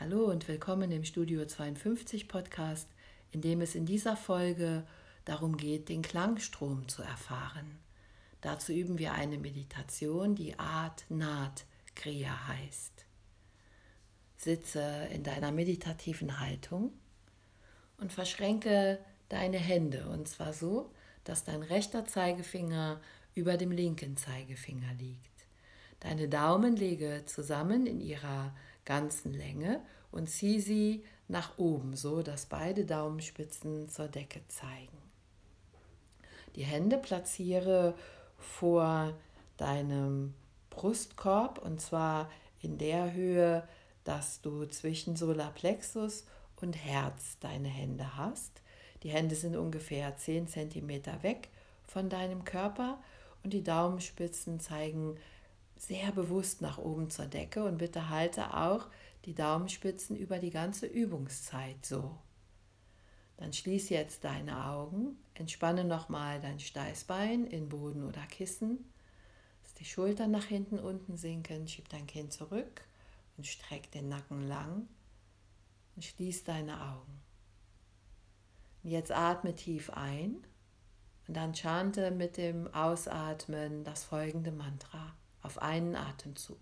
Hallo und willkommen im Studio 52 Podcast, in dem es in dieser Folge darum geht, den Klangstrom zu erfahren. Dazu üben wir eine Meditation, die Art Naht Kriya heißt. Sitze in deiner meditativen Haltung und verschränke deine Hände und zwar so, dass dein rechter Zeigefinger über dem linken Zeigefinger liegt. Deine Daumen lege zusammen in ihrer ganzen Länge und zieh sie nach oben, so dass beide Daumenspitzen zur Decke zeigen. Die Hände platziere vor deinem Brustkorb und zwar in der Höhe, dass du zwischen Solarplexus und Herz deine Hände hast. Die Hände sind ungefähr 10 cm weg von deinem Körper und die Daumenspitzen zeigen sehr bewusst nach oben zur Decke und bitte halte auch die Daumenspitzen über die ganze Übungszeit so. Dann schließ jetzt deine Augen, entspanne nochmal dein Steißbein in Boden oder Kissen, lass die Schultern nach hinten unten sinken, schieb dein Kinn zurück und streck den Nacken lang und schließ deine Augen. Und jetzt atme tief ein und dann chante mit dem Ausatmen das folgende Mantra auf einen Atemzug.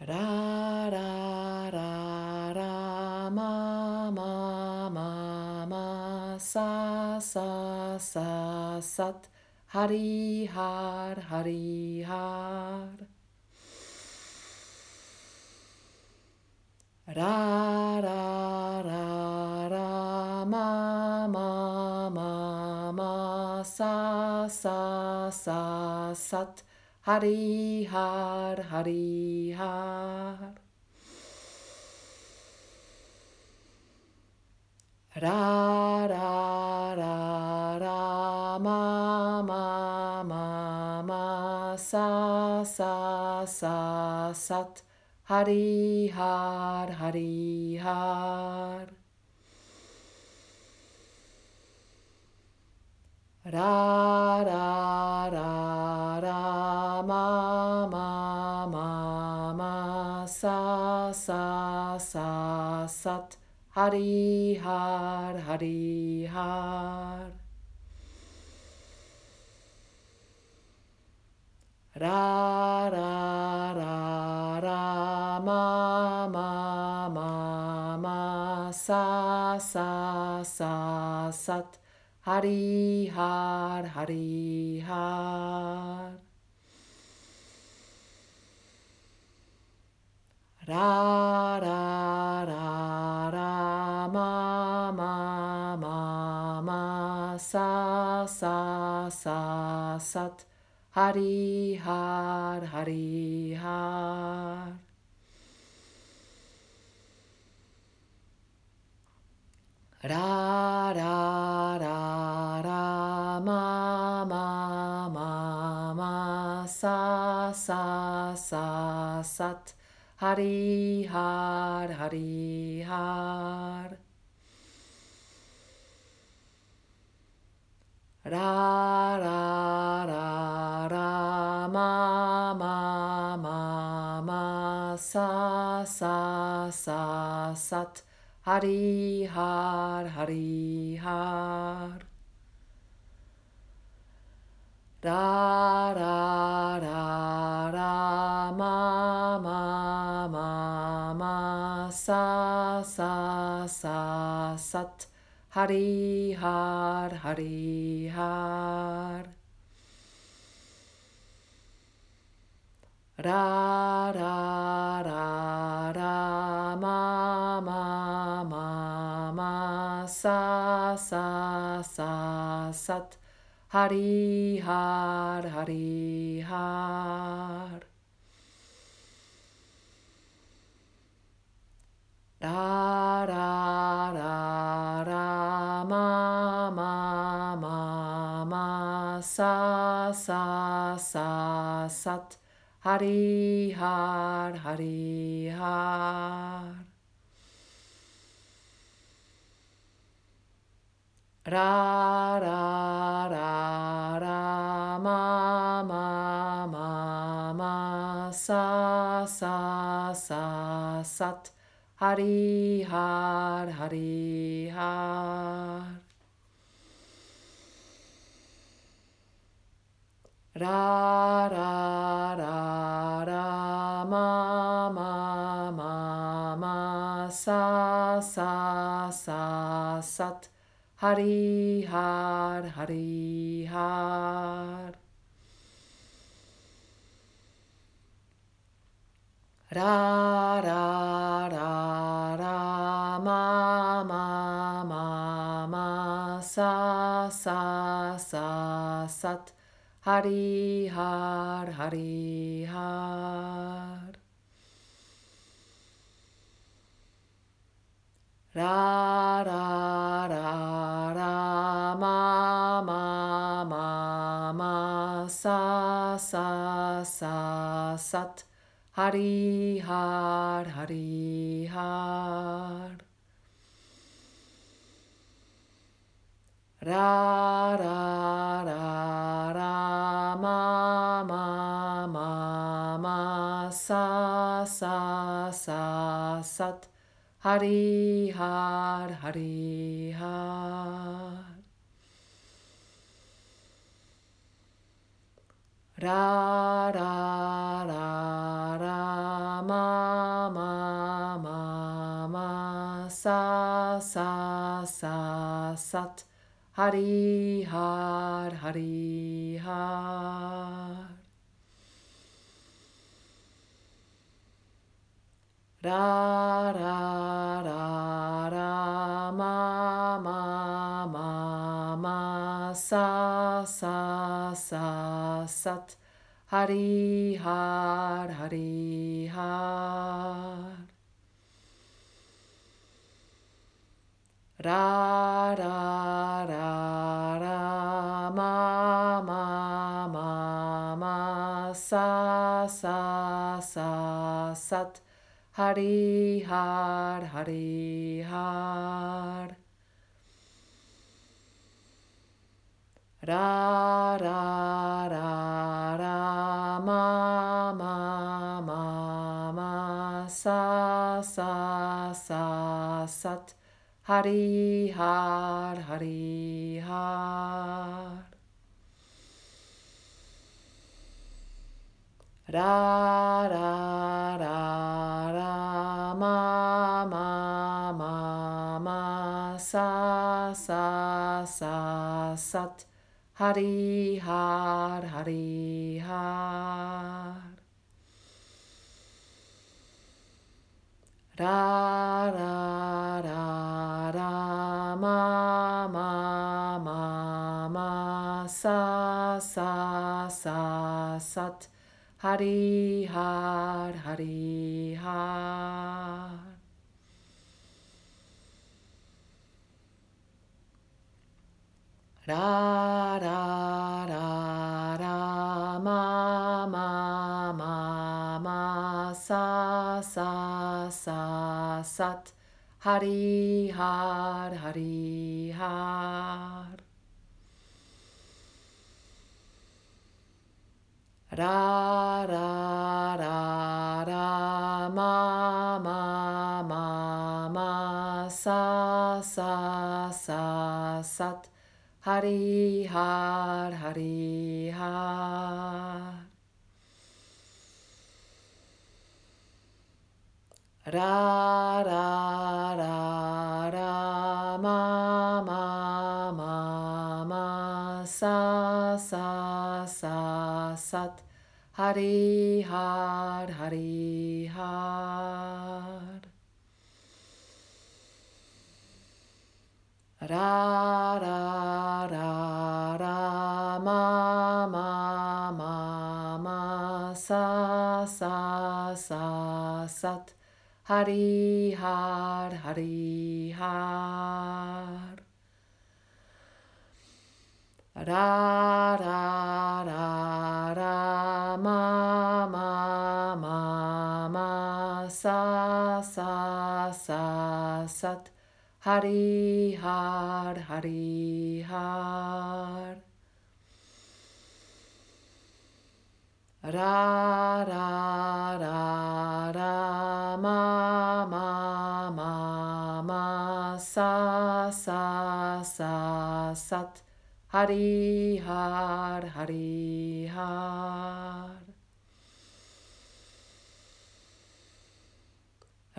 Ra, ra, ra, ra, ma, ma, ma, ma, sa, sa, sa, sat, hari, har, hari, har. Ra, ra, ra, sa, sa, sa, sat, hari, har, hari, har. Ra, ra, ra, ra, ma, ma, ma, ma, sa, sa, sa, sat, Hari Har Hari Har Ra Ra Ra Ra Ma Ma Ma Ma Sa Sa Sa Sat Hari Har Hari Har. Ra Ra Ra Ra Ma Ma Ma Ma Sa Sa Sa Sat Hari Har Hari Har. Ra Ra Ra Ra Ma Ma Ma Ma Sa Sa Sa Sat. Hari Har Hari Hari Har Hari Har. Ra Ra Ra Ra Ma Ma Ma Ma Sa Sa Sa Sat. Hari Har Hari Har. Ra Ra Ra Ra Ma Ma Ma Ma Sa Sa Sa Sat Hari Har Hari Har. Ra Ra Ra Ra Ma Ma Ma Ma Sa Sa Sa Sat. Hari Har Hari Har Ra Ra Ra Ra Ma Ma Ma Ma Sa Sa Sa Sat Hari Har Hari Har. Ra Ra Ra Ra Ma Ma Ma Ma sa sa sa sat hari har hari har. Ra ra ra ra ma ma ma ma sa sa sa sat. Hari har hari har. Ra ra sa sa sa sat. Hari Har Hari Har. Ra Ra Ra Ra Ma Ma Ma Ma Sa Sa Sa Sat. Hari Har Hari Har Ra Ra Ra Ra Ma Ma Ma Ma Sa Sa Sa Sat. Hari Har Hari Har. Ra Ra Ra Ra Ma Ma Ma Ma Sa Sa Sa Sat Hari Har Hari Har. Ra Ra Ra Ra Ma Ma Ma Ma Sa Sa Sa Sat. Hari Har Hari Har Ra ra ra ra ma ma ma ma sa sa sa sat. Hari har hari har. Ra ra ra ra ma ma ma ma sa sa sa sat Hari Har Hari Har. Ra Ra Ra Ra Ma Ma Ma Ma Sa Sa Sa Sat. Hari Har Hari Har. Ra Ra Sa Sa Sa Sat. Hari Har Hari Har. Ra Ra Ra Ra Ma Ma Ma Ma Sa Sa Sa Sat. Hari Har Hari Har Ra Ra Ra Ra Ma Ma Ma Ma Sa Sa Sa Sat. Hari Har Hari Har. Ra Ra Ra Ra Ma Ma Ma Ma Sa Sa Sa Sat Hari Har Hari Har. Ra Ra Ra Ra Ma Ma Ma Ma Sa Sa Sa Sat. Hari Har Hari Har. Ra Ra Ra sa sa sa sat. Hari har hari har. Ra ra ra ra ma ma ma ma sa sa sa sat. Hari har hari har.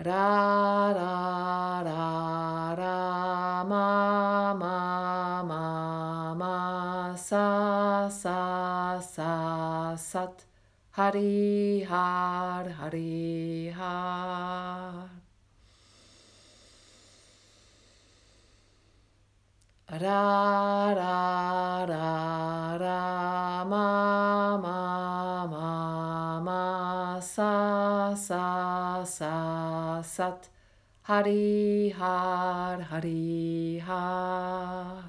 Ra ra ra ra ma ma ma ma sa sa sa sat. Hari har hari har. Ra ra ra ra ma ma ma ma sa sa sa sat hari har hari har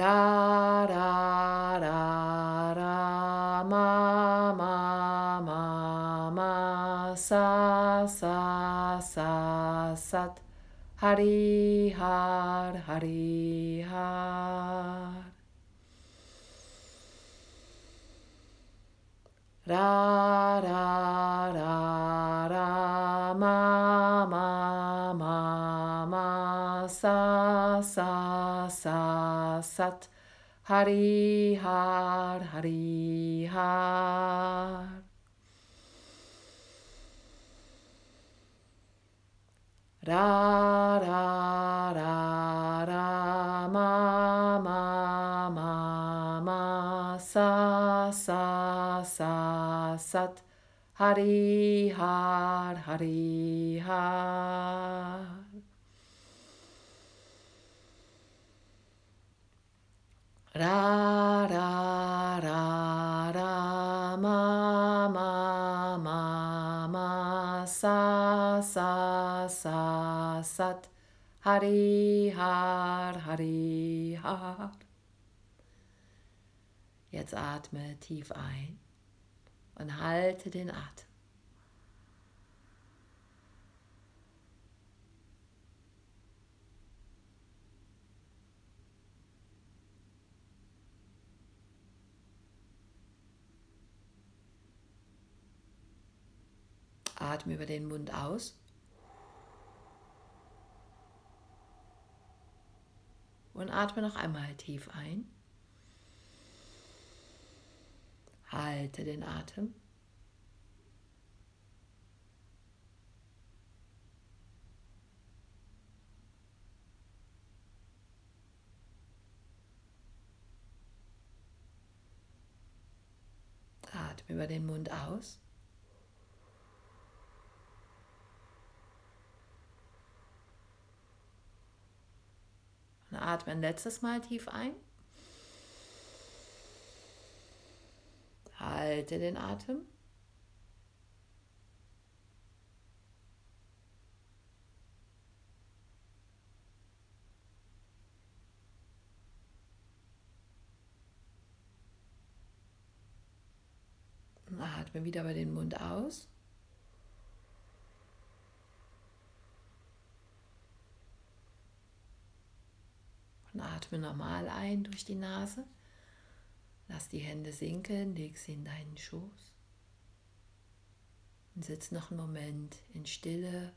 ra ra ra ra ma ma ma ma sa sa sa sat hari har hari har ma ma ma sa sa sa sat. Hari har hari har. Ra ra ra ra ma ma ma ma sa sa sa sat hari har hari har. Ra ra ra ra ma ma ma ma sa sa sa sat. Hari har hari har. Jetzt atme tief ein und halte den Atem. Atme über den Mund aus. Und atme noch einmal tief ein. Halte den Atem. Atme über den Mund aus. Und atme ein letztes Mal tief ein. Halte den Atem. Atme wieder bei den Mund aus. Und atme normal ein durch die Nase. Lass die Hände sinken, leg sie in deinen Schoß. Und sitz noch einen Moment in Stille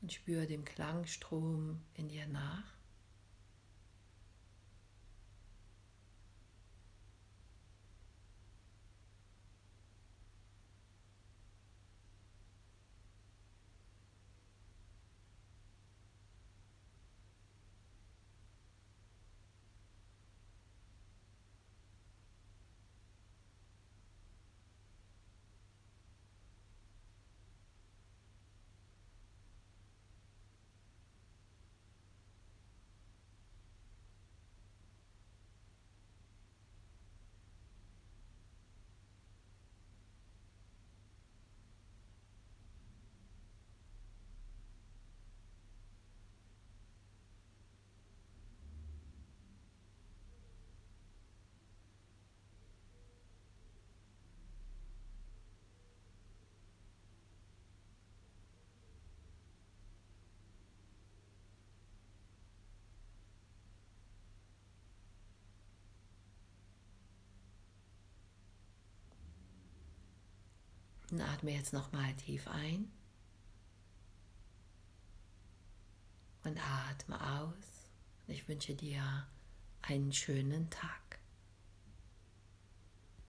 und spüre dem Klangstrom in dir nach. halten, atme jetzt nochmal tief ein und atme aus. Ich wünsche dir einen schönen Tag.